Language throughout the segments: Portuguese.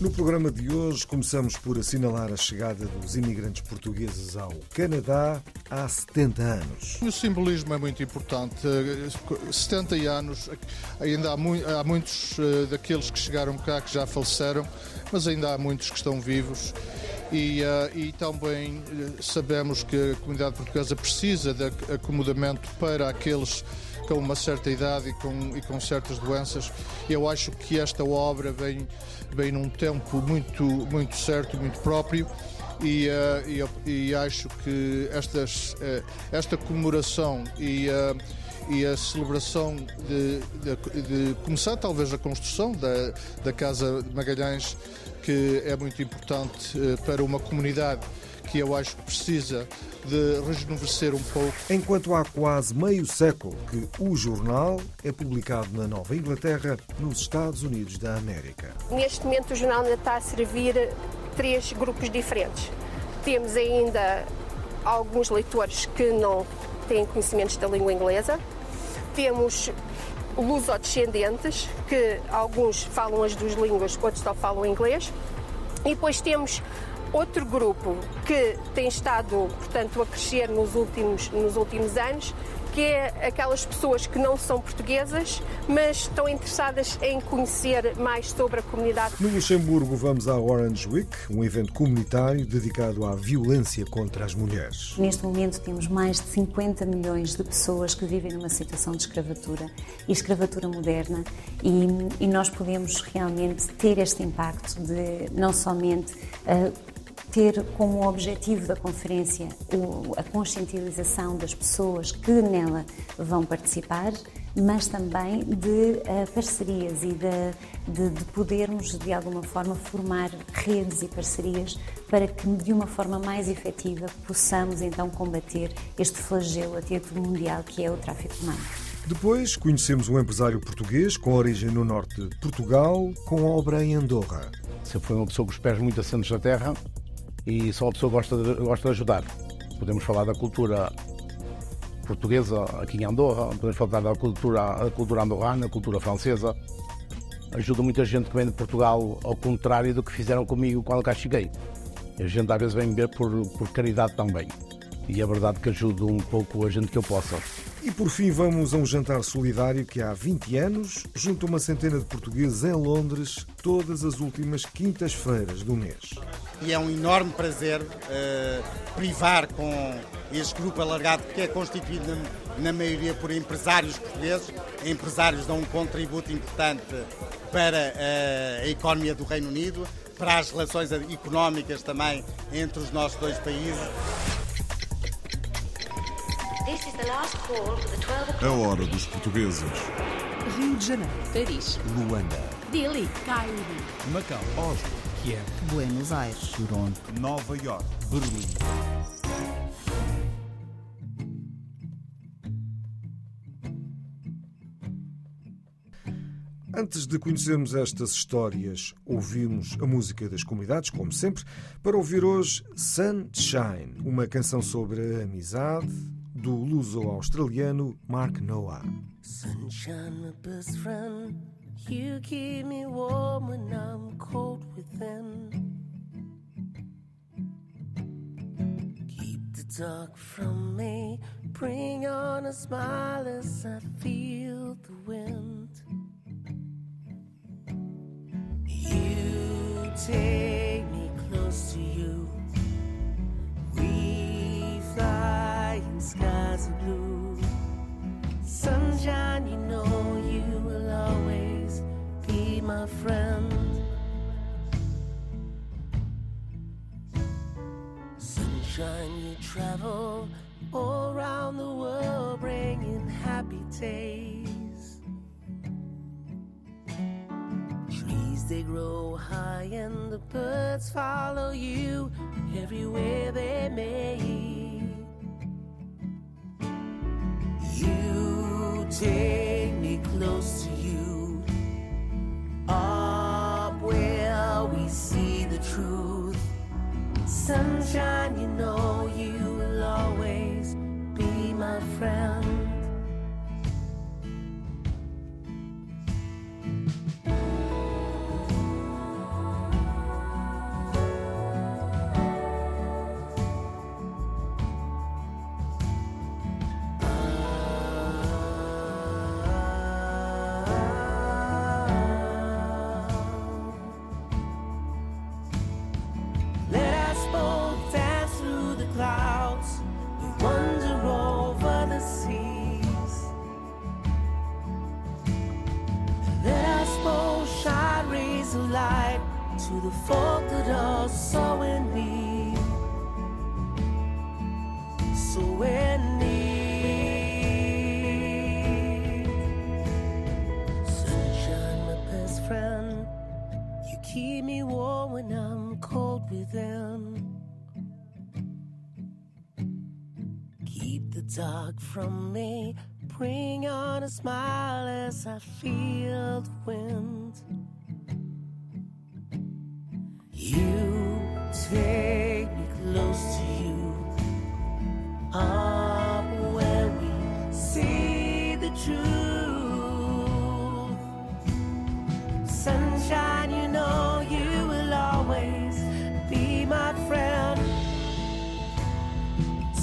No programa de hoje começamos por assinalar a chegada dos imigrantes portugueses ao Canadá há 70 anos. O simbolismo é muito importante. Eh, 70 anos, ainda há, mui- há muitos eh, daqueles que chegaram cá que já faleceram, mas ainda há muitos que estão vivos. E, eh, e também eh, sabemos que a comunidade portuguesa precisa de ac- acomodamento para aqueles com uma certa idade e com, e com certas doenças. Eu acho que esta obra vem, vem num tempo muito, muito certo, muito próprio. E, eh, e e acho que estas, eh, esta comemoração e, eh, e a celebração de, de- de começar talvez a construção da, da Casa de Magalhães, que é muito importante para uma comunidade que eu acho que precisa de rejuvenescer um pouco. Enquanto há quase meio século que o jornal é publicado na Nova Inglaterra, nos Estados Unidos da América. Neste momento o jornal ainda está a servir três grupos diferentes. Temos ainda alguns leitores que não têm conhecimentos da língua inglesa. Temos lusodescendentes, que alguns falam as duas línguas, outros só falam inglês. E depois temos outro grupo que tem estado, portanto, a crescer nos últimos, nos últimos anos, que é aquelas pessoas que não são portuguesas, mas estão interessadas em conhecer mais sobre a comunidade. No Luxemburgo vamos à Orange Week, um evento comunitário dedicado à violência contra as mulheres. Neste momento temos mais de 50 milhões de pessoas que vivem numa situação de escravatura e escravatura moderna e, e nós podemos realmente ter este impacto de não somente ah, ter como objetivo da conferência o- a conscientização das pessoas que nela vão participar, mas também de ah, parcerias e de, de- de podermos, de alguma forma, formar redes e parcerias para que, de uma forma mais efetiva, possamos então combater este flagelo a título mundial que é o tráfico humano. Depois conhecemos um empresário português com origem no norte de Portugal, com obra em Andorra. Sempre foi uma pessoa com os pés muito assentos na terra e só uma pessoa gosta de, gosta de ajudar. Podemos falar da cultura portuguesa aqui em Andorra, podemos falar da cultura, a cultura andorrana, a cultura francesa. Ajuda muita gente que vem de Portugal ao contrário do que fizeram comigo quando cá cheguei. A gente às vezes vem ver por, por caridade também. E é verdade que ajudo um pouco a gente que eu possa. E por fim vamos a um jantar solidário que há 20 anos junta uma centena de portugueses em Londres todas as últimas quintas-feiras do mês. e é um enorme prazer eh, privar com este grupo alargado que é constituído na, na maioria por empresários portugueses. Empresários dão um contributo importante para eh, a economia do Reino Unido, para as relações económicas também entre os nossos dois países. A hora dos portugueses. Rio de Janeiro, Paris, Luanda, Delhi, Cairo, Macau, Oslo, Kiev, Buenos Aires. Toronto, Nova York, Berlim. Antes de conhecermos estas histórias, ouvimos a música das comunidades, como sempre, para ouvir hoje Sunshine, uma canção sobre a amizade do luso-australiano Mark Noah. Sunshine, my best friend. You keep me warm when I'm cold within. Keep the dark from me. Bring on a smile as I feel the wind. You take me close to you. We fly in skies of blue. Sunshine, you know you will always be my friend. Sunshine, you travel all around the world, bringing happy days. Trees they grow high, and the birds follow you everywhere they may. take me close to you. Up where we see the truth. Sunshine, you know you will always be my friend. Keep me warm when I'm cold within. Keep the dark from me. Bring on a smile as I feel the wind. You take me close to you. Up where we see the truth.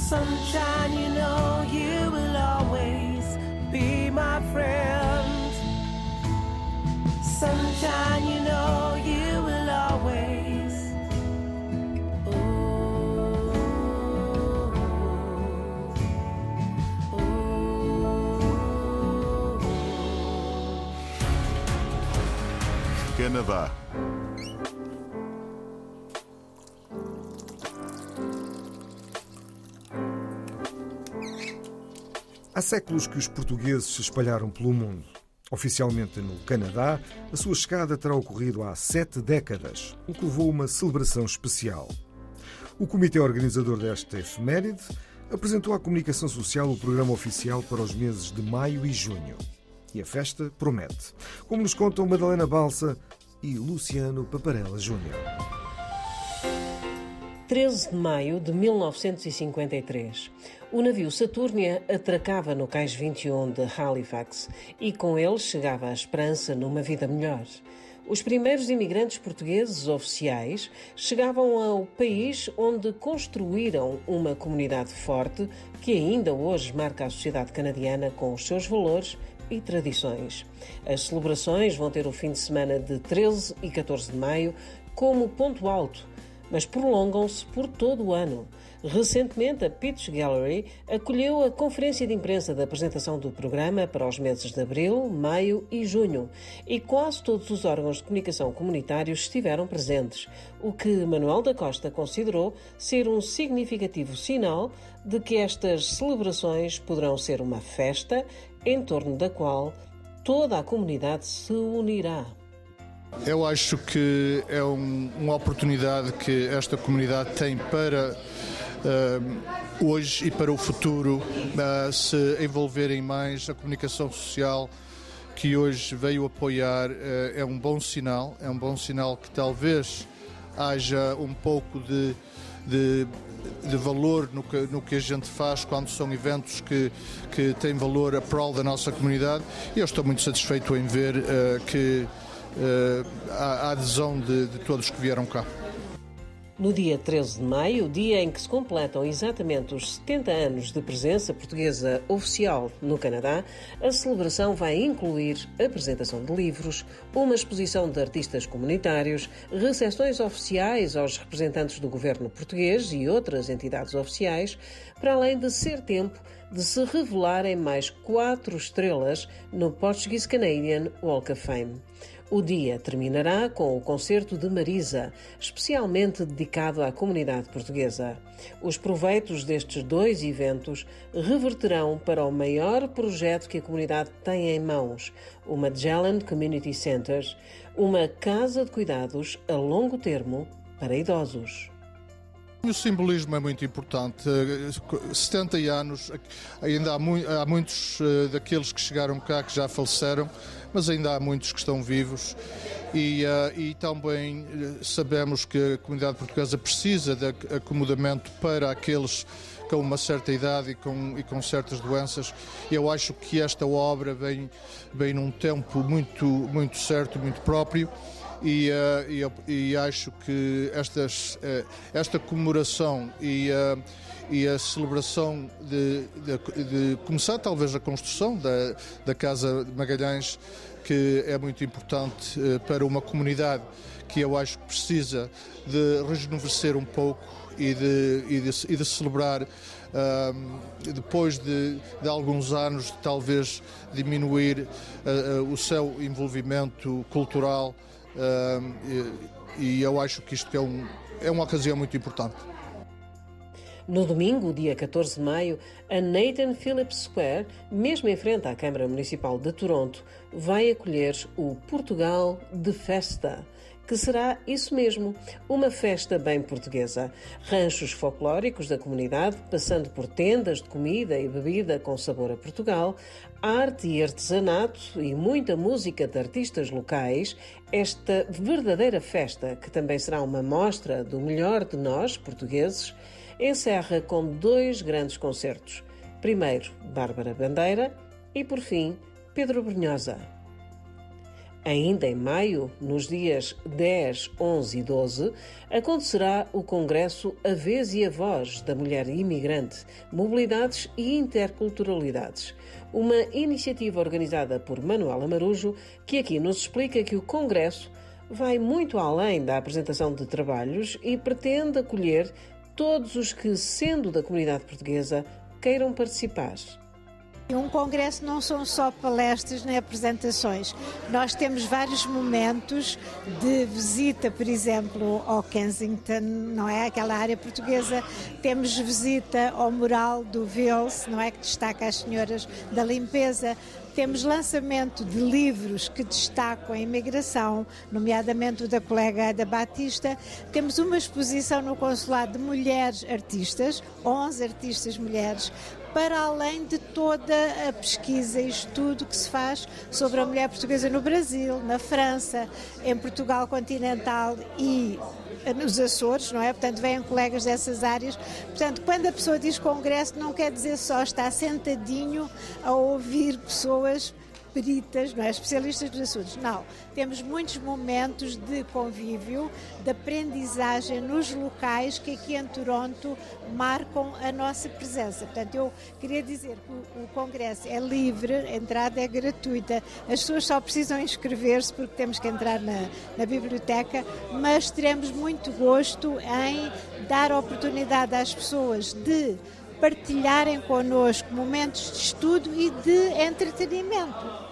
Sunshine, you know you will always be my friend. Sunshine, you know you will always. Canadá. Há séculos que os portugueses se espalharam pelo mundo. Oficialmente no Canadá, a sua chegada terá ocorrido há sete décadas, o que levou a uma celebração especial. O comitê organizador desta efeméride apresentou à comunicação social o programa oficial para os meses de maio e junho. E a festa promete, como nos contam Madalena Balsa e Luciano Paparella Júnior. 13 de maio de 1953. O navio Saturnia atracava no cais 21 de Halifax e com ele chegava a esperança numa vida melhor. Os primeiros imigrantes portugueses oficiais chegavam ao país onde construíram uma comunidade forte que ainda hoje marca a sociedade canadiana com os seus valores e tradições. As celebrações vão ter o fim de semana de 13 e 14 de maio como ponto alto mas prolongam-se por todo o ano. Recentemente, a Pitch Gallery acolheu a conferência de imprensa da apresentação do programa para os meses de abril, maio e junho, e quase todos os órgãos de comunicação comunitários estiveram presentes, o que Manuel da Costa considerou ser um significativo sinal de que estas celebrações poderão ser uma festa em torno da qual toda a comunidade se unirá. Eu acho que é um, uma oportunidade que esta comunidade tem para uh, hoje e para o futuro uh, se envolverem mais. A comunicação social que hoje veio apoiar uh, é um bom sinal. É um bom sinal que talvez haja um pouco de, de, de valor no que, no que a gente faz quando são eventos que, que têm valor a prol da nossa comunidade. E eu estou muito satisfeito em ver que a adesão de, de todos que vieram cá. No dia 13 de maio, dia em que se completam exatamente os 70 anos de presença portuguesa oficial no Canadá, a celebração vai incluir apresentação de livros, uma exposição de artistas comunitários, recepções oficiais aos representantes do governo português e outras entidades oficiais, para além de ser tempo de se revelarem mais quatro estrelas no Portuguese Canadian Walk of Fame. O dia terminará com o concerto de Marisa, especialmente dedicado à comunidade portuguesa. Os proveitos destes dois eventos reverterão para o maior projeto que a comunidade tem em mãos, o Magellan Community Centers, uma casa de cuidados a longo termo para idosos. O simbolismo é muito importante. 70 anos, ainda há, mu há muitos uh, daqueles que chegaram cá que já faleceram, mas ainda há muitos que estão vivos. E, uh, e também eh, sabemos que a comunidade portuguesa precisa de acomodamento para aqueles com uma certa idade e com, e com certas doenças. Eu acho que esta obra vem, vem num tempo muito, muito certo, muito próprio. E, uh, e, acho que estas, uh, esta comemoração e, uh, e a celebração de, de, de, começar talvez a construção da, da Casa de Magalhães, que é muito importante para uma comunidade que eu acho que precisa de rejuvenescer um pouco e de, e de, e de celebrar uh, depois de, de, alguns anos talvez diminuir uh, uh, o seu envolvimento cultural e, eu acho que isto é, um, é uma ocasião muito importante. No domingo, dia 14 de maio, a Nathan Phillips Square, mesmo em frente à Câmara Municipal de Toronto, vai acolher o Portugal de Festa que será isso mesmo, uma festa bem portuguesa. Ranchos folclóricos da comunidade, passando por tendas de comida e bebida com sabor a Portugal, arte e artesanato e muita música de artistas locais, esta verdadeira festa, que também será uma mostra do melhor de nós, portugueses, encerra com dois grandes concertos. Primeiro, Bárbara Bandeira e, por fim, Pedro Brunhosa. Ainda em maio, nos dias 10, 11 e 12, acontecerá o Congresso A Vez e a Voz da Mulher Imigrante, Mobilidades e Interculturalidades, uma iniciativa organizada por Manuela Marujo, que aqui nos explica que o Congresso vai muito além da apresentação de trabalhos e pretende acolher todos os que, sendo da comunidade portuguesa, queiram participar. Um congresso não são só palestras nem apresentações. Nós temos vários momentos de visita, por exemplo, ao Kensington, não é? Aquela área portuguesa. Temos visita ao mural do Vils, não é? Que destaca as senhoras da limpeza. Temos lançamento de livros que destacam a imigração, nomeadamente o da colega Ada Batista. Temos uma exposição no Consulado de mulheres artistas, 11 artistas mulheres, para além de toda a pesquisa e estudo que se faz sobre a mulher portuguesa no Brasil, na França, em Portugal continental e nos Açores, não é? Portanto, vêm colegas dessas áreas. Portanto, quando a pessoa diz congresso, não quer dizer só estar sentadinho a ouvir pessoas peritas, não é? especialistas dos assuntos. Não, temos muitos momentos de convívio, de aprendizagem nos locais que aqui em Toronto marcam a nossa presença. Portanto, eu queria dizer que o, Congresso é livre, a entrada é gratuita, as pessoas só precisam inscrever-se porque temos que entrar na, na biblioteca, mas teremos muito gosto em dar oportunidade às pessoas de partilharem connosco momentos de estudo e de entretenimento.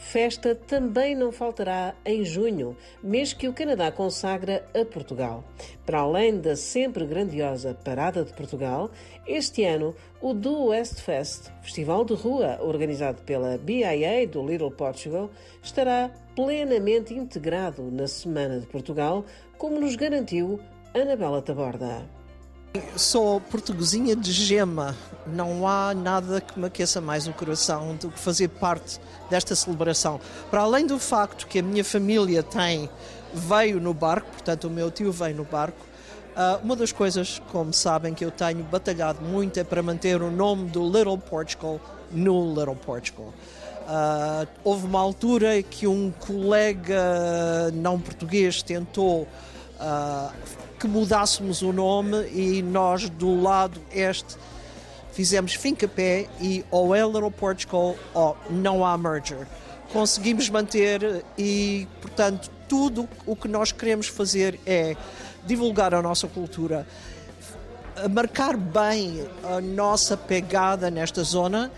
Festa também não faltará em junho, mês que o Canadá consagra a Portugal. Para além da sempre grandiosa Parada de Portugal, este ano o Do West Fest, festival de rua organizado pela BIA do Little Portugal, estará plenamente integrado na Semana de Portugal, como nos garantiu Anabela Taborda. Sou portuguesinha de gema. Não há nada que me aqueça mais o coração do que fazer parte desta celebração. Para além do facto que a minha família tem veio no barco, portanto o meu tio veio no barco, ah, uma das coisas, como sabem, que eu tenho batalhado muito é para manter o nome do Little Portugal no Little Portugal. Uh, houve uma altura que um colega não português tentou uh, que mudássemos o nome e nós do lado este fizemos fim-capé e ou é Little Portugal ou não há merger. Conseguimos manter e, portanto, tudo o que nós queremos fazer é divulgar a nossa cultura, marcar bem a nossa pegada nesta zona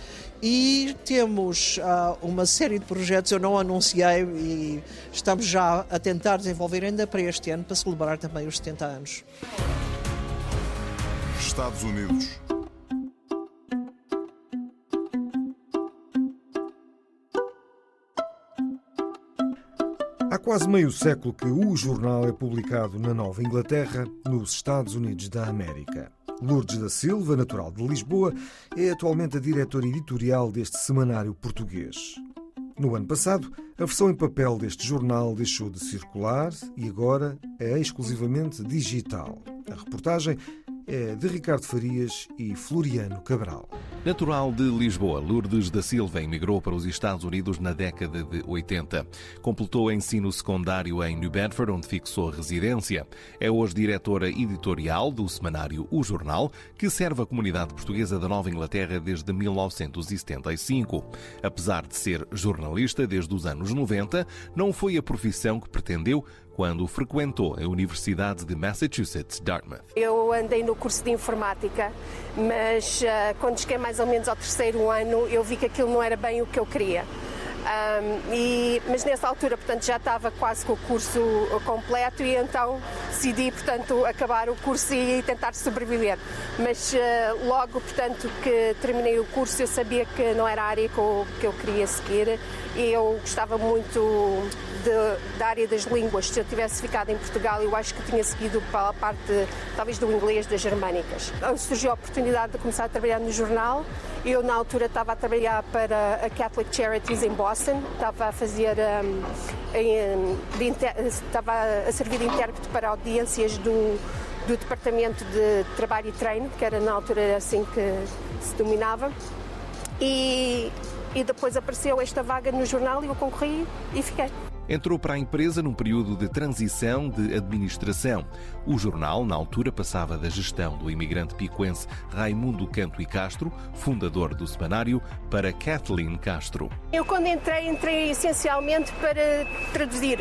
e temos uh, uma série de projetos, eu não anunciei e estamos já a tentar desenvolver ainda para este ano, para celebrar também os 70 anos. Estados Unidos. Há quase meio século que o jornal é publicado na Nova Inglaterra, nos Estados Unidos da América. Lourdes da Silva, natural de Lisboa, é atualmente a diretora editorial deste semanário português. No ano passado, a versão em papel deste jornal deixou de circular e agora é exclusivamente digital. A reportagem é de Ricardo Farias e Floriano Cabral. Natural de Lisboa, Lourdes da Silva emigrou para os Estados Unidos na década de 80. Completou ensino secundário em New Bedford, onde fixou residência. É hoje diretora editorial do semanário O Jornal, que serve a comunidade portuguesa da Nova Inglaterra desde 1975. Apesar de ser jornalista desde os anos 90, não foi a profissão que pretendeu quando frequentou a Universidade de Massachusetts, Dartmouth. Eu andei no curso de informática, mas uh, quando cheguei mais ou menos ao terceiro ano, eu vi que aquilo não era bem o que eu queria. Um, e, mas nessa altura, portanto, já estava quase com o curso completo e então decidi, portanto, acabar o curso e tentar sobreviver. Mas uh, logo, portanto, que terminei o curso, eu sabia que não era a área que eu, que eu queria seguir e eu gostava muito de, da área das línguas. Se eu tivesse ficado em Portugal, eu acho que tinha seguido para a parte, talvez, do inglês, das germânicas. Surgiu a oportunidade de começar a trabalhar no jornal. Eu, na altura, estava a trabalhar para a Catholic Charities em Boston. Estava a fazer. Um, em, de, estava a servir de intérprete para audiências do, do Departamento de Trabalho e Treino, que era na altura assim que se dominava. E, e depois apareceu esta vaga no jornal e eu concorri e fiquei. Entrou para a empresa num período de transição de administração. O jornal, na altura, passava da gestão do imigrante picuense Raimundo Canto e Castro, fundador do semanário, para Kathleen Castro. Eu, quando entrei, entrei essencialmente para traduzir,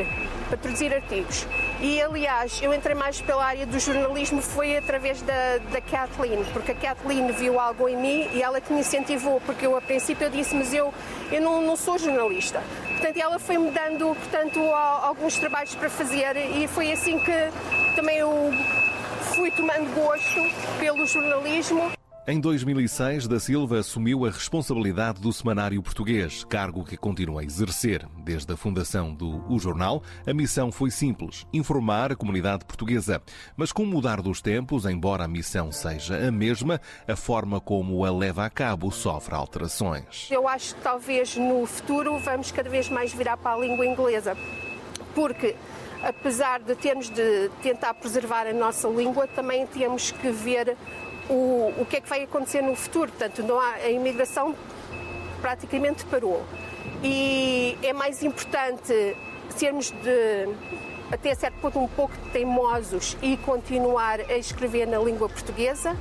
para traduzir artigos. E, aliás, eu entrei mais pela área do jornalismo, foi através da, da Kathleen, porque a Kathleen viu algo em mim e ela que me incentivou, porque eu, a princípio, eu disse, mas eu, eu não, não sou jornalista. Portanto, ela foi-me dando portanto, alguns trabalhos para fazer e foi assim que também eu fui tomando gosto pelo jornalismo. Em 2006, Da Silva assumiu a responsabilidade do Semanário Português, cargo que continua a exercer. Desde a fundação do O Jornal, a missão foi simples: informar a comunidade portuguesa. Mas com o mudar dos tempos, embora a missão seja a mesma, a forma como a leva a cabo sofre alterações. Eu acho que talvez no futuro vamos cada vez mais virar para a língua inglesa, porque apesar de termos de tentar preservar a nossa língua, também temos que ver o, o que é que vai acontecer no futuro. Portanto, não há, a imigração praticamente parou. E é mais importante sermos de, até certo ponto um pouco teimosos e continuar a escrever na língua portuguesa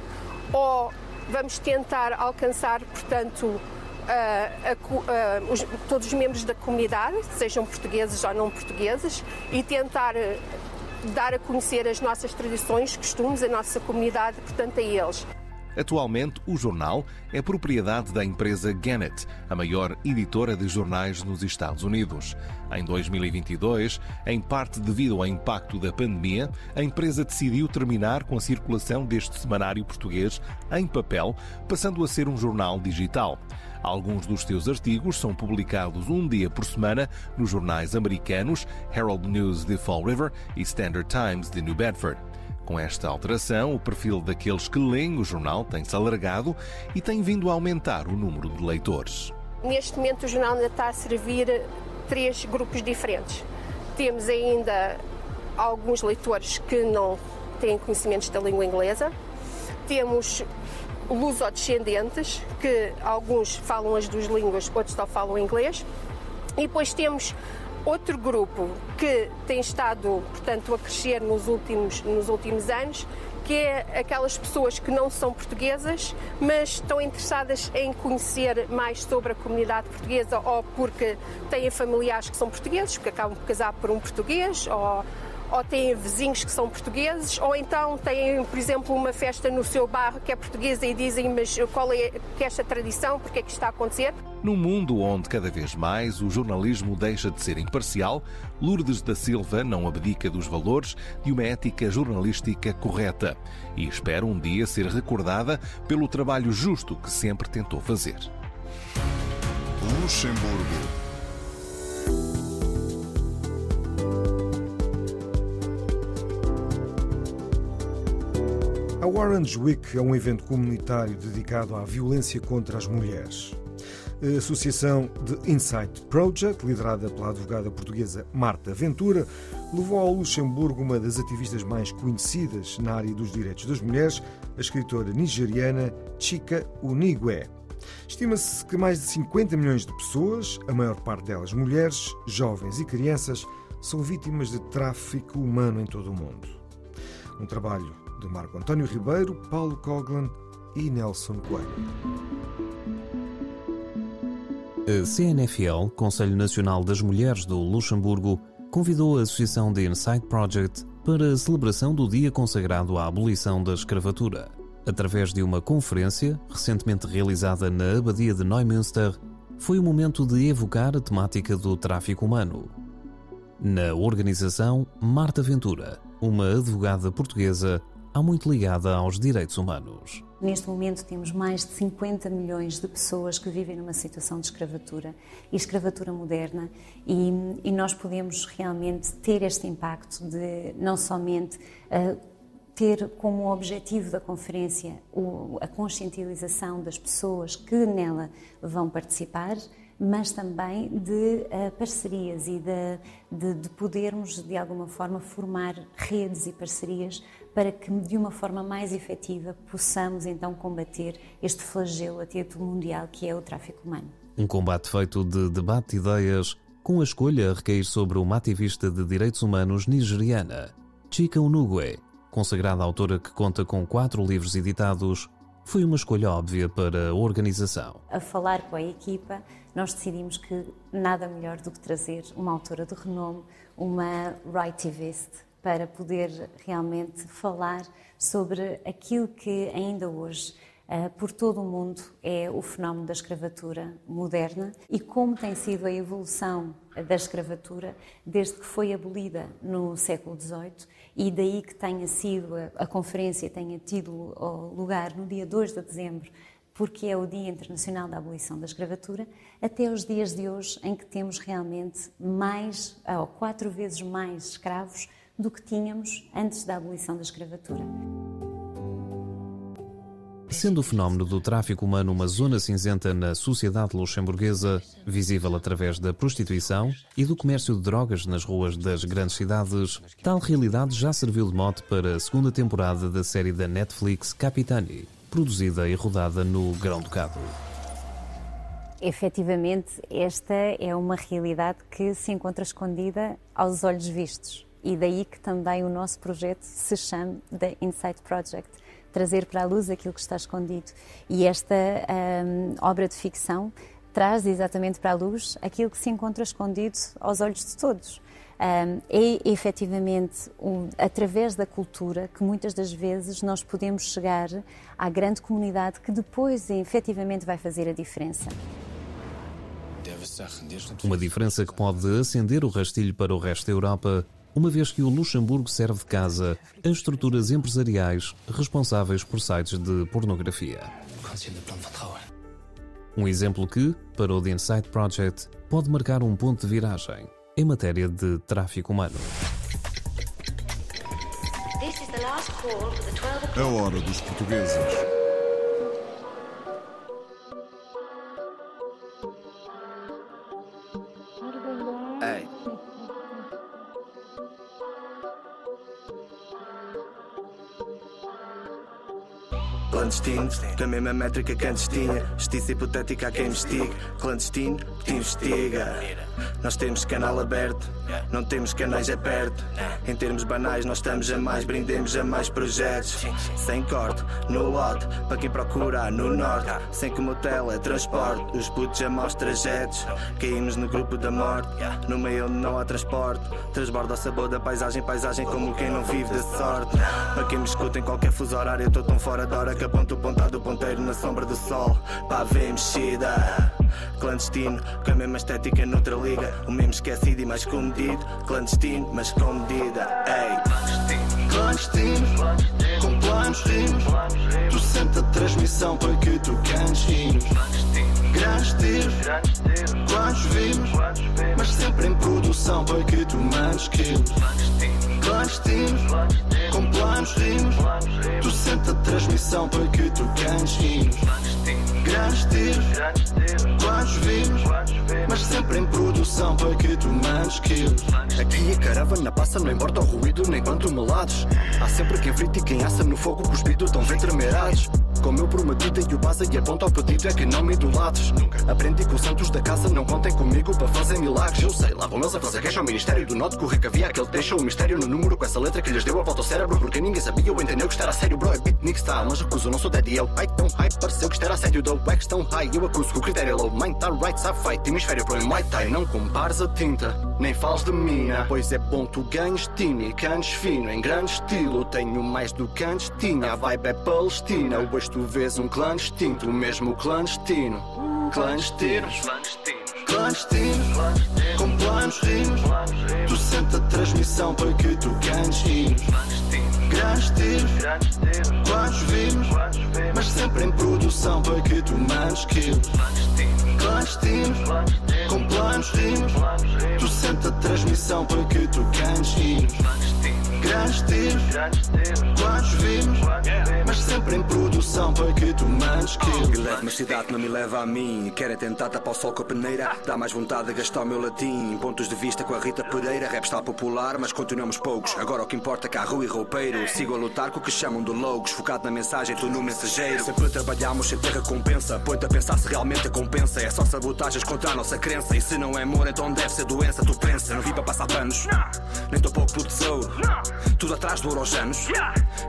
ou vamos tentar alcançar, portanto, a, a, os, todos os membros da comunidade, sejam portugueses ou não portugueses, e tentar dar a conhecer as nossas tradições, costumes, a nossa comunidade, portanto, a eles. Atualmente, o jornal é propriedade da empresa Gannett, a maior editora de jornais nos Estados Unidos. Em 2022, em parte devido ao impacto da pandemia, a empresa decidiu terminar com a circulação deste semanário português em papel, passando a ser um jornal digital. Alguns dos seus artigos são publicados um dia por semana nos jornais americanos Herald News de Fall River e Standard Times de New Bedford. Com esta alteração, o perfil daqueles que leem o jornal tem-se alargado e tem vindo a aumentar o número de leitores. Neste momento, o jornal ainda está a servir três grupos diferentes. Temos ainda alguns leitores que não têm conhecimentos da língua inglesa. Temos lusodescendentes, que alguns falam as duas línguas, outros só falam inglês. E depois temos outro grupo que tem estado, portanto, a crescer nos últimos, nos últimos anos, que é aquelas pessoas que não são portuguesas, mas estão interessadas em conhecer mais sobre a comunidade portuguesa ou porque têm familiares que são portugueses, porque acabam por casar por um português, ou ou têm vizinhos que são portugueses, ou então têm, por exemplo, uma festa no seu bairro que é portuguesa e dizem, mas qual é que é esta tradição, porque é que isto está a acontecer? Num mundo onde cada vez mais o jornalismo deixa de ser imparcial, Lourdes da Silva não abdica dos valores de uma ética jornalística correta e espera um dia ser recordada pelo trabalho justo que sempre tentou fazer. Luxemburgo A Orange Week é um evento comunitário dedicado à violência contra as mulheres. A Associação de Insight Project, liderada pela advogada portuguesa Marta Ventura, levou ao Luxemburgo uma das ativistas mais conhecidas na área dos direitos das mulheres, a escritora nigeriana Chika Unigwe. Estima-se que mais de 50 milhões de pessoas, a maior parte delas mulheres, jovens e crianças, são vítimas de tráfico humano em todo o mundo. Um trabalho de Marco António Ribeiro, Paulo Coglan e Nelson Coelho. A CNFL, Conselho Nacional das Mulheres do Luxemburgo, convidou a Associação de Insight Project para a celebração do dia consagrado à abolição da escravatura. Através de uma conferência, recentemente realizada na Abadia de Neumünster, foi o momento de evocar a temática do tráfico humano. Na organização, Marta Ventura, uma advogada portuguesa, há muito ligada aos direitos humanos. Neste momento temos mais de 50 milhões de pessoas que vivem numa situação de escravatura e escravatura moderna e, e nós podemos realmente ter este impacto de não somente uh, ter como objetivo da conferência o, a conscientização das pessoas que nela vão participar, mas também de uh, parcerias e de, de, de, podermos, de alguma forma, formar redes e parcerias para que, de uma forma mais efetiva, possamos então combater este flagelo a título mundial que é o tráfico humano. Um combate feito de debate de ideias, com a escolha a recair sobre uma ativista de direitos humanos nigeriana, Chika Unugwe, consagrada autora que conta com quatro livros editados, foi uma escolha óbvia para a organização. A falar com a equipa, nós decidimos que nada melhor do que trazer uma autora de renome, uma rightivist, para poder realmente falar sobre aquilo que ainda hoje Uh, por todo o mundo é o fenómeno da escravatura moderna e como tem sido a evolução da escravatura desde que foi abolida no século XVIII e daí que tenha sido a, a conferência tenha tido lugar no dia 2 de dezembro porque é o Dia Internacional da Abolição da Escravatura, até os dias de hoje em que temos realmente mais, ou quatro vezes mais escravos do que tínhamos antes da abolição da escravatura. Sendo o fenómeno do tráfico humano uma zona cinzenta na sociedade luxemburguesa, visível através da prostituição e do comércio de drogas nas ruas das grandes cidades, tal realidade já serviu de mote para a segunda temporada da série da Netflix Capitani, produzida e rodada no Grão-Ducado. Efetivamente, esta é uma realidade que se encontra escondida aos olhos vistos. E daí que também o nosso projeto se chama The Insight Project trazer para a luz aquilo que está escondido. E esta um, obra de ficção traz exatamente para a luz aquilo que se encontra escondido aos olhos de todos. Um, é efetivamente um, através da cultura que muitas das vezes nós podemos chegar à grande comunidade que depois efetivamente vai fazer a diferença. Uma diferença que pode acender o rastilho para o resto da Europa uma vez que o Luxemburgo serve de casa a estruturas empresariais responsáveis por sites de pornografia. Um exemplo que, para o The Insight Project, pode marcar um ponto de viragem em matéria de tráfico humano. A hora dos portugueses. Clandestino. Da mesma métrica que antes tinha Justiça hipotética a quem investiga. Clandestino, te investiga Nós temos canal aberto. Não temos canais é perto. Em termos banais nós estamos a mais Brindemos a mais projetos. Sem corte, no lote Para quem procura no norte. Sem como teletransporte Os putos a maus trajetos. Caímos no grupo da morte. No meio onde não há transporte. Transborda o sabor da paisagem Paisagem como quem não vive da sorte. Para quem me escuta em qualquer fuso horário Eu estou tão fora da hora que a ponto pontado ponteiro na sombra do sol. Pá, vem mexida Clandestino, com a mesma estética noutra liga O mesmo esquecido e mais comedido Clandestino, mas com medida Ei. Clandestino, com planos finos Tu sente a transmissão para que tu cantes hinos Grandes tiros, quantos vimos Mas sempre em produção para que tu mandes quilos Clandestinos, com planos rimos. Tu senta a transmissão para que tu ganhes hinos. Grandes tiros, mas sempre em produção para que tu mandes quilos. Aqui a caravana passa, não importa o ruído nem quanto melados. Há sempre quem frita e quem assa no fogo cuspido, tão vem tremerados. Como eu prometi, tenho base e aponta ao pedido é que não me idolatres. Aprendi com os santos da casa, não contem comigo para fazer milagres. Eu sei, lá vão eles a fazer queixa ao Ministério do Norte, correr que havia aquele que deixou o mistério no número com essa letra que lhes deu a volta ao cérebro. Porque ninguém sabia ou entendeu que isto sério, bro. É beatnik style, mas recuso, não sou daddy. Eu, ai tão high, pareceu que isto sério. Dou wax tão high, eu acuso que o critério é low. Mind tá right, sabe fight, hemisfério pro Muay. Não compares a tinta, nem fales de mina. Pois é bom tu ganhes tini, cantes fino, em grande estilo. Tenho mais do que antes tinha, a vibe é palestina. Tu vês um clã distinto, o mesmo clandestino. Clandestinos. Clandestinos, com planos rimos. Tu senta a transmissão para que tu ganhes hinos. Grandes tiros, quantos vimos, mas sempre em produção para que tu mandes quilos. Clandestinos, com planos rimos. Tu senta a transmissão para que tu ganhes hinos. Grandes tiros, quantos vimos, mas sempre em produção para que tu mandes quilos. E leve mas cidade não me leva a mim. Quero é tentar tapar o sol com a peneira. Dá mais vontade de gastar o meu latim. Pontos de vista com a Rita Pereira. Rap está popular, mas continuamos poucos. Agora o que importa é carro e roupeiro. Sigo a lutar com o que chamam de loucos. Focado na mensagem, tu no mensageiro. Sempre trabalhamos sem ter recompensa. Põe-te a pensar se realmente compensa. É só sabotagens contra a nossa crença. E se não é amor, então deve ser doença. Tu pensa, não vim para passar panos. Nem tô pouco pelo tesouro. Tudo atrás do ouro aos anos.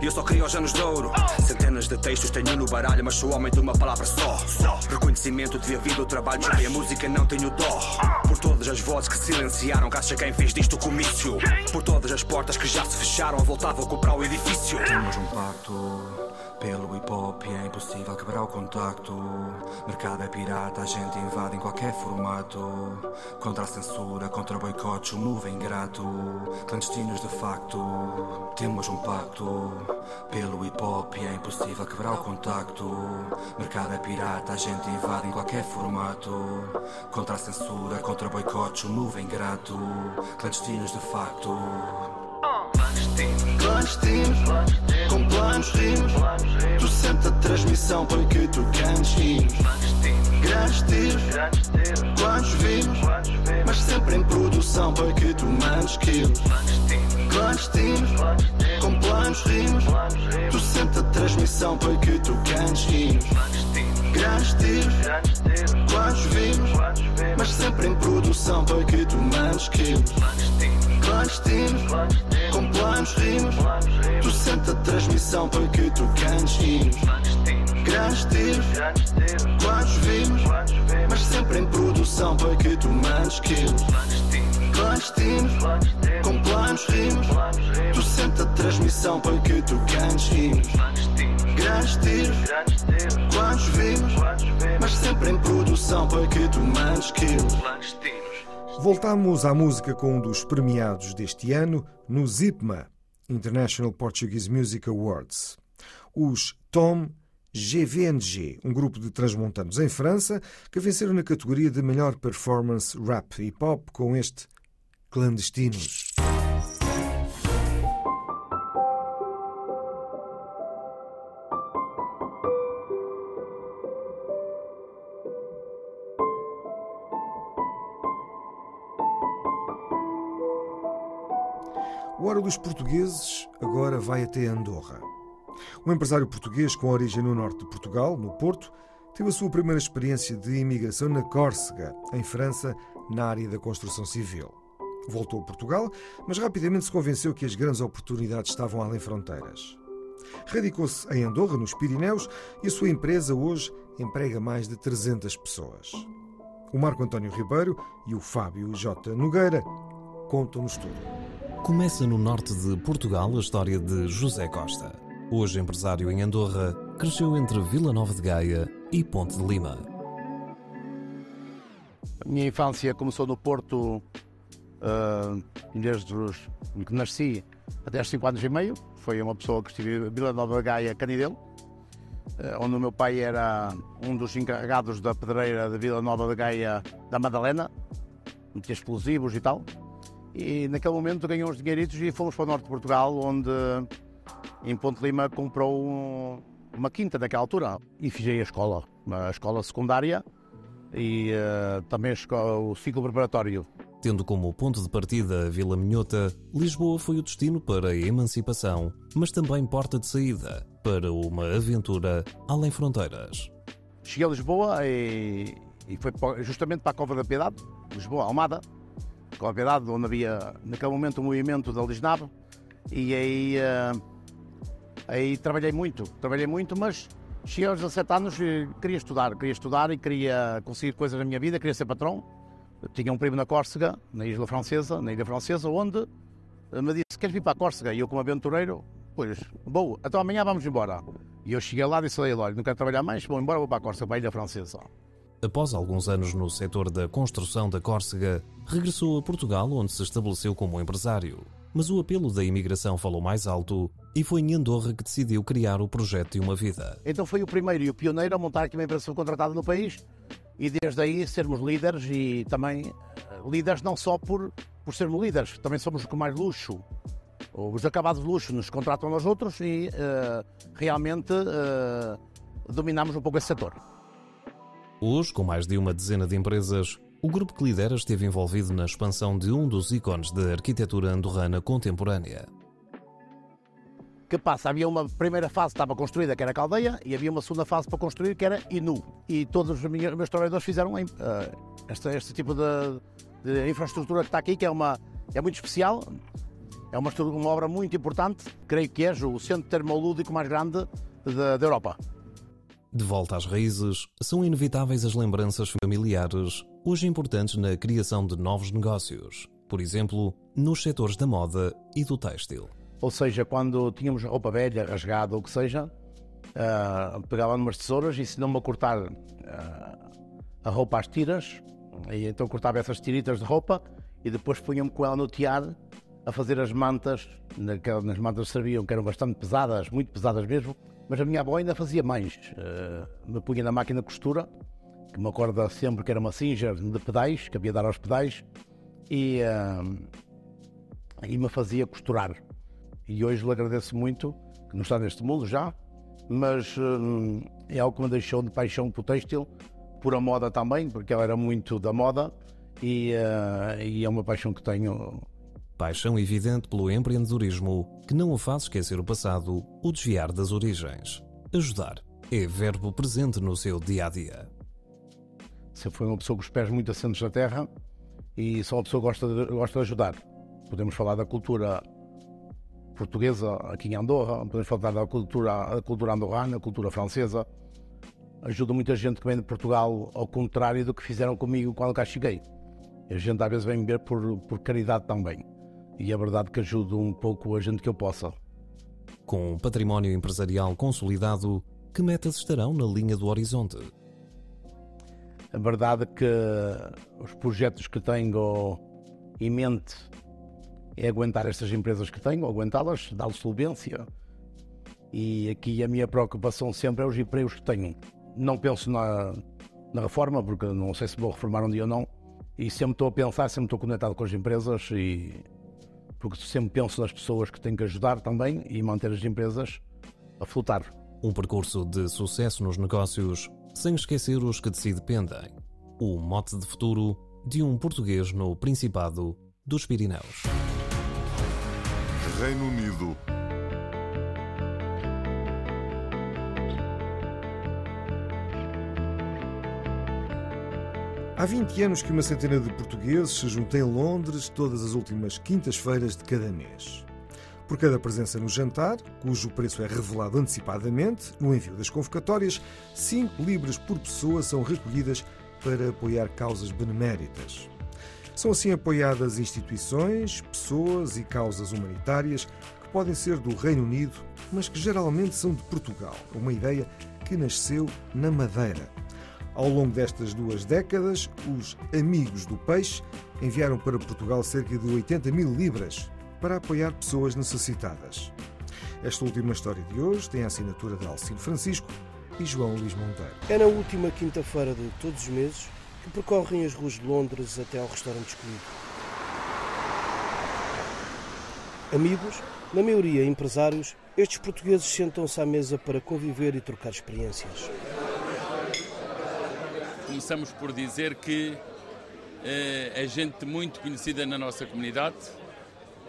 E eu só queria os anos de ouro. Centenas de textos tenho no baralho, mas sou homem de uma palavra só. Reconhecimento devia vir do trabalho, joguei a música, não tenho dó. Por todas as vozes que silenciaram, caça quem fez disto o comício. Por todas as portas que já se fecharam, voltava a comprar o edifício. Temos um pacto pelo hip hop e é impossível quebrar o contacto. Mercado é pirata, a gente invade em qualquer formato. Contra a censura, contra boicotes, o move é ingrato. Clandestinos de facto, temos um pacto. Pelo hip hop é impossível quebrar o contacto. Mercado é pirata, a gente invade em qualquer formato. Contra a censura, contra boicotes, o move ingrato. Clandestinos de facto. Clandestinos, com planos rimos. Tu senta a transmissão para que tu ganhes hinos. Grandes tiros, quantos vimos, mas sempre em produção para que tu mandes quilos. Clandestinos, com planos rimos. Tu senta a transmissão para que tu ganhes hinos. Grandes tiros, quantos vimos, mas sempre em produção para que tu mandes quilos. Clandestinos, com planos rimos. Tu senta a transmissão para que tu ganhes hinos. Grandes tiros, quantos vimos, mas sempre em produção para que tu mandes quilos. Clandestinos, rimos. Tu senta a transmissão para que. Grandes tiros, quantos vimos, mas sempre em produção para que quilos. Voltamos à música com um dos premiados deste ano no ZIPMA, International Portuguese Music Awards. Os Tom GVNG, um grupo de transmontanos em França, que venceram na categoria de melhor performance rap e pop com este Clandestinos. Dos Portugueses agora vai até Andorra. Um empresário português com origem no norte de Portugal, no Porto, teve a sua primeira experiência de imigração na Córcega, em França, na área da construção civil. Voltou a Portugal, mas rapidamente se convenceu que as grandes oportunidades estavam além fronteiras. Radicou-se em Andorra, nos Pirineus, e a sua empresa hoje emprega mais de 300 pessoas. O Marco António Ribeiro e o Fábio J. Nogueira contam-nos tudo. Começa no norte de Portugal a história de José Costa. Hoje empresário em Andorra, cresceu entre Vila Nova de Gaia e Ponte de Lima. A minha infância começou no Porto, uh, desde os que nasci até aos 5 anos e meio. Foi uma pessoa que estive em Vila Nova de Gaia, Canidelo, uh, onde o meu pai era um dos encarregados da pedreira de Vila Nova de Gaia da Madalena, metia explosivos e tal. E naquele momento ganhou uns dinheiritos e fomos para o norte de Portugal, onde em Ponte Lima comprou um, uma quinta naquela altura e fiz aí a escola, a escola secundária e uh, também o ciclo preparatório. Tendo como ponto de partida a Vila Minhota, Lisboa foi o destino para a emancipação, mas também porta de saída para uma aventura além fronteiras. Cheguei a Lisboa e, e foi justamente para a Cova da Piedade, Lisboa, Almada, Cova da Piedade, onde havia naquele momento o movimento da Lisnave, e aí, uh, aí trabalhei muito, trabalhei muito, mas cheguei aos 17 anos e queria estudar, queria estudar e queria conseguir coisas na minha vida, queria ser patrão. Eu tinha um primo na Córcega, na Isla Francesa, na Ilha Francesa, onde me disse: Queres vir para a Córcega? E eu, como aventureiro, pois, vou, então amanhã vamos embora. E eu cheguei lá e disse a Olha, não quero trabalhar mais, vou embora, vou para a Córcega, para a Ilha Francesa. Após alguns anos no setor da construção da Córcega, regressou a Portugal, onde se estabeleceu como empresário. Mas o apelo da imigração falou mais alto e foi em Andorra que decidiu criar o projeto de uma vida. Então foi o primeiro e o pioneiro a montar aqui uma empresa contratada no país e desde aí sermos líderes e também eh, líderes não só por, por sermos líderes, também somos com mais luxo. Os acabados de luxo nos contratam nós outros e uh, realmente uh, dominamos um pouco esse setor. Hoje, com mais de uma dezena de empresas, o grupo que lidera esteve envolvido na expansão de um dos ícones da arquitetura andorrana contemporânea que passa, havia uma primeira fase que estava construída, que era a Caldeia, e havia uma segunda fase para construir, que era Inu. E todos os meus trabalhadores fizeram uh, este, este, tipo de, de, infraestrutura que está aqui, que é, uma, é muito especial, é uma, uma obra muito importante, creio que é o centro termolúdico mais grande da, da Europa. De volta às raízes, são inevitáveis as lembranças familiares, hoje importantes na criação de novos negócios, por exemplo, nos setores da moda e do têxtil. Ou seja, quando tínhamos roupa velha, rasgada ou o que seja, uh, pegava numas tesouras e ensinou-me a cortar uh, a roupa às tiras. E então cortava essas tiritas de roupa e depois punha-me com ela no tiar a fazer as mantas. Nas mantas serviam que eram bastante pesadas, muito pesadas mesmo. Mas a minha avó ainda fazia mais. Uh, me punha na máquina de costura, que me acorda sempre que era uma Singer de pedais, que havia de dar aos pedais, e, e me fazia costurar e hoje lhe agradeço muito, que não está neste mundo já, mas hum, é algo que me deixou de paixão por têxtil, por a moda também, porque ela era muito da moda e, uh, e é uma paixão que tenho. Paixão evidente pelo empreendedorismo que não o faz esquecer o passado, o desviar das origens. Ajudar é verbo presente no seu dia a dia. Você foi uma pessoa com os pés muito assentos na terra e só uma pessoa gosta de, gosta de ajudar. Podemos falar da cultura portuguesa aqui em Andorra, podemos falar da cultura, a cultura andorrana, cultura francesa. Ajuda muita gente que vem de Portugal ao contrário do que fizeram comigo quando cá cheguei. A gente às vezes vem ver por, por caridade também. E é verdade que ajudo um pouco a gente que eu possa. Com um património empresarial consolidado, que metas estarão na linha do horizonte? A verdade é que os projetos que tenho em mente é aguentar estas empresas que tenho, aguentá-las, dar-lhes solvência. E aqui a minha preocupação sempre é os empregos que tenho. Não penso na, na reforma, porque não sei se vou reformar um dia ou não. E sempre estou a pensar, sempre estou conectado com as empresas e porque sempre penso nas pessoas que tenho que ajudar também e manter as empresas a flotar. Um percurso de sucesso nos negócios, sem esquecer os que de si dependem. O mote de futuro de um português no Principado dos Pirineus. Reino Unido. Há 20 anos que uma centena de portugueses se juntam em Londres todas as últimas quintas-feiras de cada mês. Por cada presença no jantar, cujo preço é revelado antecipadamente no envio das convocatórias, 5 libras por pessoa são recolhidas para apoiar causas beneméritas. São assim apoiadas instituições, pessoas e causas humanitárias que podem ser do Reino Unido, mas que geralmente são de Portugal. Uma ideia que nasceu na Madeira. Ao longo destas duas décadas, os Amigos do Peixe enviaram para Portugal cerca de 80 mil libras para apoiar pessoas necessitadas. Esta última história de hoje tem a assinatura de Alcino Francisco e João Luís Monteiro. É na última quinta-feira de todos os meses que percorrem as ruas de Londres até ao restaurante escolhido. Amigos, na maioria empresários, estes portugueses sentam-se à mesa para conviver e trocar experiências. Começamos por dizer que eh, é gente muito conhecida na nossa comunidade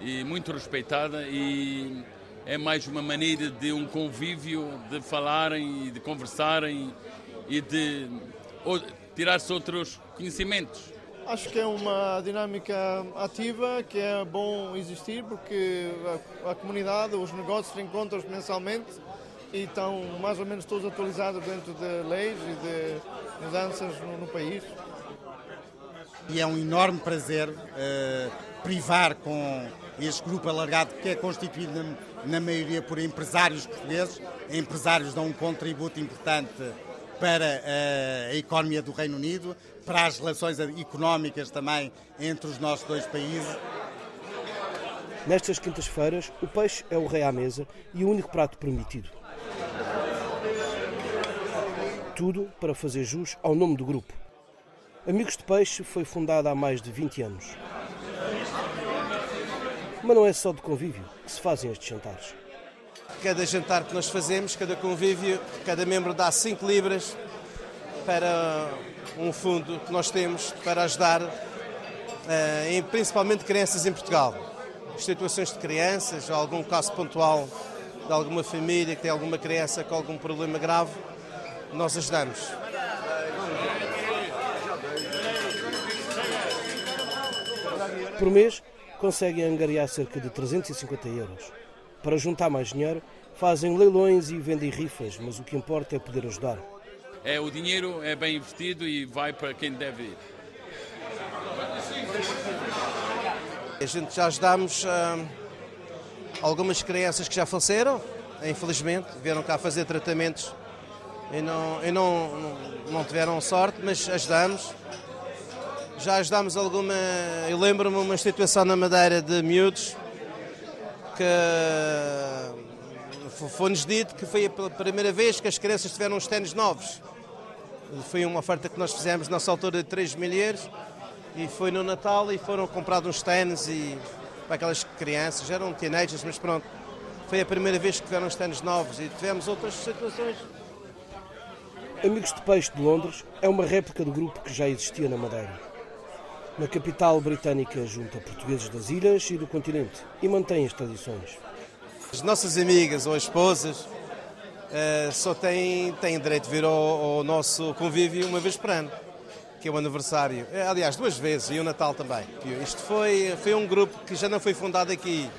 e muito respeitada e é mais uma maneira de um convívio, de falarem e de conversarem e de tirar-se outros conhecimentos. Acho que é uma dinâmica ativa que é bom existir porque a, a comunidade, os negócios se encontram mensalmente e estão mais ou menos todos atualizados dentro de leis e de mudanças no, no país. E é um enorme prazer uh, privar com este grupo alargado que é constituído na, na maioria por empresários portugueses. Empresários dão um contributo importante para uh, a economia do Reino Unido, para as relações económicas também entre os nossos dois países. Nestas quintas-feiras, o peixe é o rei à mesa e o único prato permitido. Tudo para fazer jus ao nome do grupo. Amigos de Peixe foi fundada há mais de 20 anos. Mas não é só de convívio que se fazem estes jantares. Cada jantar que nós fazemos, cada convívio, cada membro dá 5 libras para um fundo que nós temos para ajudar em, principalmente crianças em Portugal. Situações de crianças, algum caso pontual de alguma família que tem alguma criança com algum problema grave, nós ajudamos. Por mês, conseguem angariar cerca de 350 euros. Para juntar mais dinheiro, fazem leilões e vendem rifas, mas o que importa é poder ajudar. É, o dinheiro é bem investido e vai para quem deve ir. A gente já ajudamos hum, algumas crianças que já faleceram, infelizmente, vieram cá fazer tratamentos e não, e não, não tiveram sorte, mas ajudamos já ajudámos alguma. Eu lembro-me uma situação na Madeira de miúdos que foi-nos dito que foi a primeira vez que as crianças tiveram os ténis novos. Foi uma oferta que nós fizemos nessa altura de 3 mil euros e foi no Natal e foram comprados uns ténis e para aquelas crianças, eram teenagers, mas pronto. Foi a primeira vez que tiveram os ténis novos e tivemos outras situações. Amigos de Peixe de Londres é uma réplica do grupo que já existia na Madeira. Na capital britânica junta portugueses das ilhas e do continente e mantém as tradições. As nossas amigas ou esposas uh, só têm, têm direito de vir ao, ao, nosso convívio uma vez por ano, que é o aniversário. Eh, aliás, duas vezes, e o Natal também. Isto foi, foi um grupo que já não foi fundado aqui,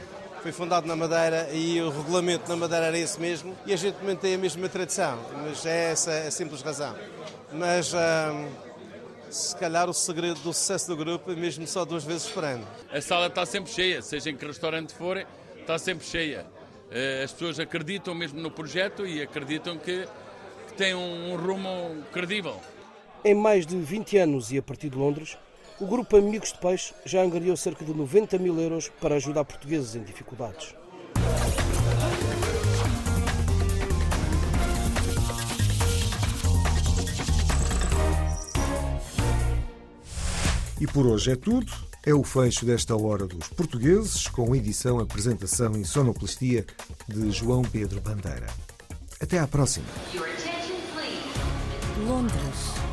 foi fundado na Madeira e o regulamento na Madeira era esse mesmo e a gente mantém a mesma tradição, mas é essa a simples razão. Mas... Uh, se calhar o segredo do sucesso do grupo é mesmo só duas vezes por ano. A sala está sempre cheia, seja em que restaurante for, está sempre cheia. Eh, as pessoas acreditam mesmo no projeto e acreditam que, que tem um rumo credível. Em mais de 20 anos e a partir de Londres, o grupo Amigos de Peixe já angariou cerca de 90 mil euros para ajudar portugueses em dificuldades. E por hoje é tudo. É o fecho desta Hora dos Portugueses, com edição, apresentação e sonoplastia de João Pedro Bandeira. Até à próxima. Londres.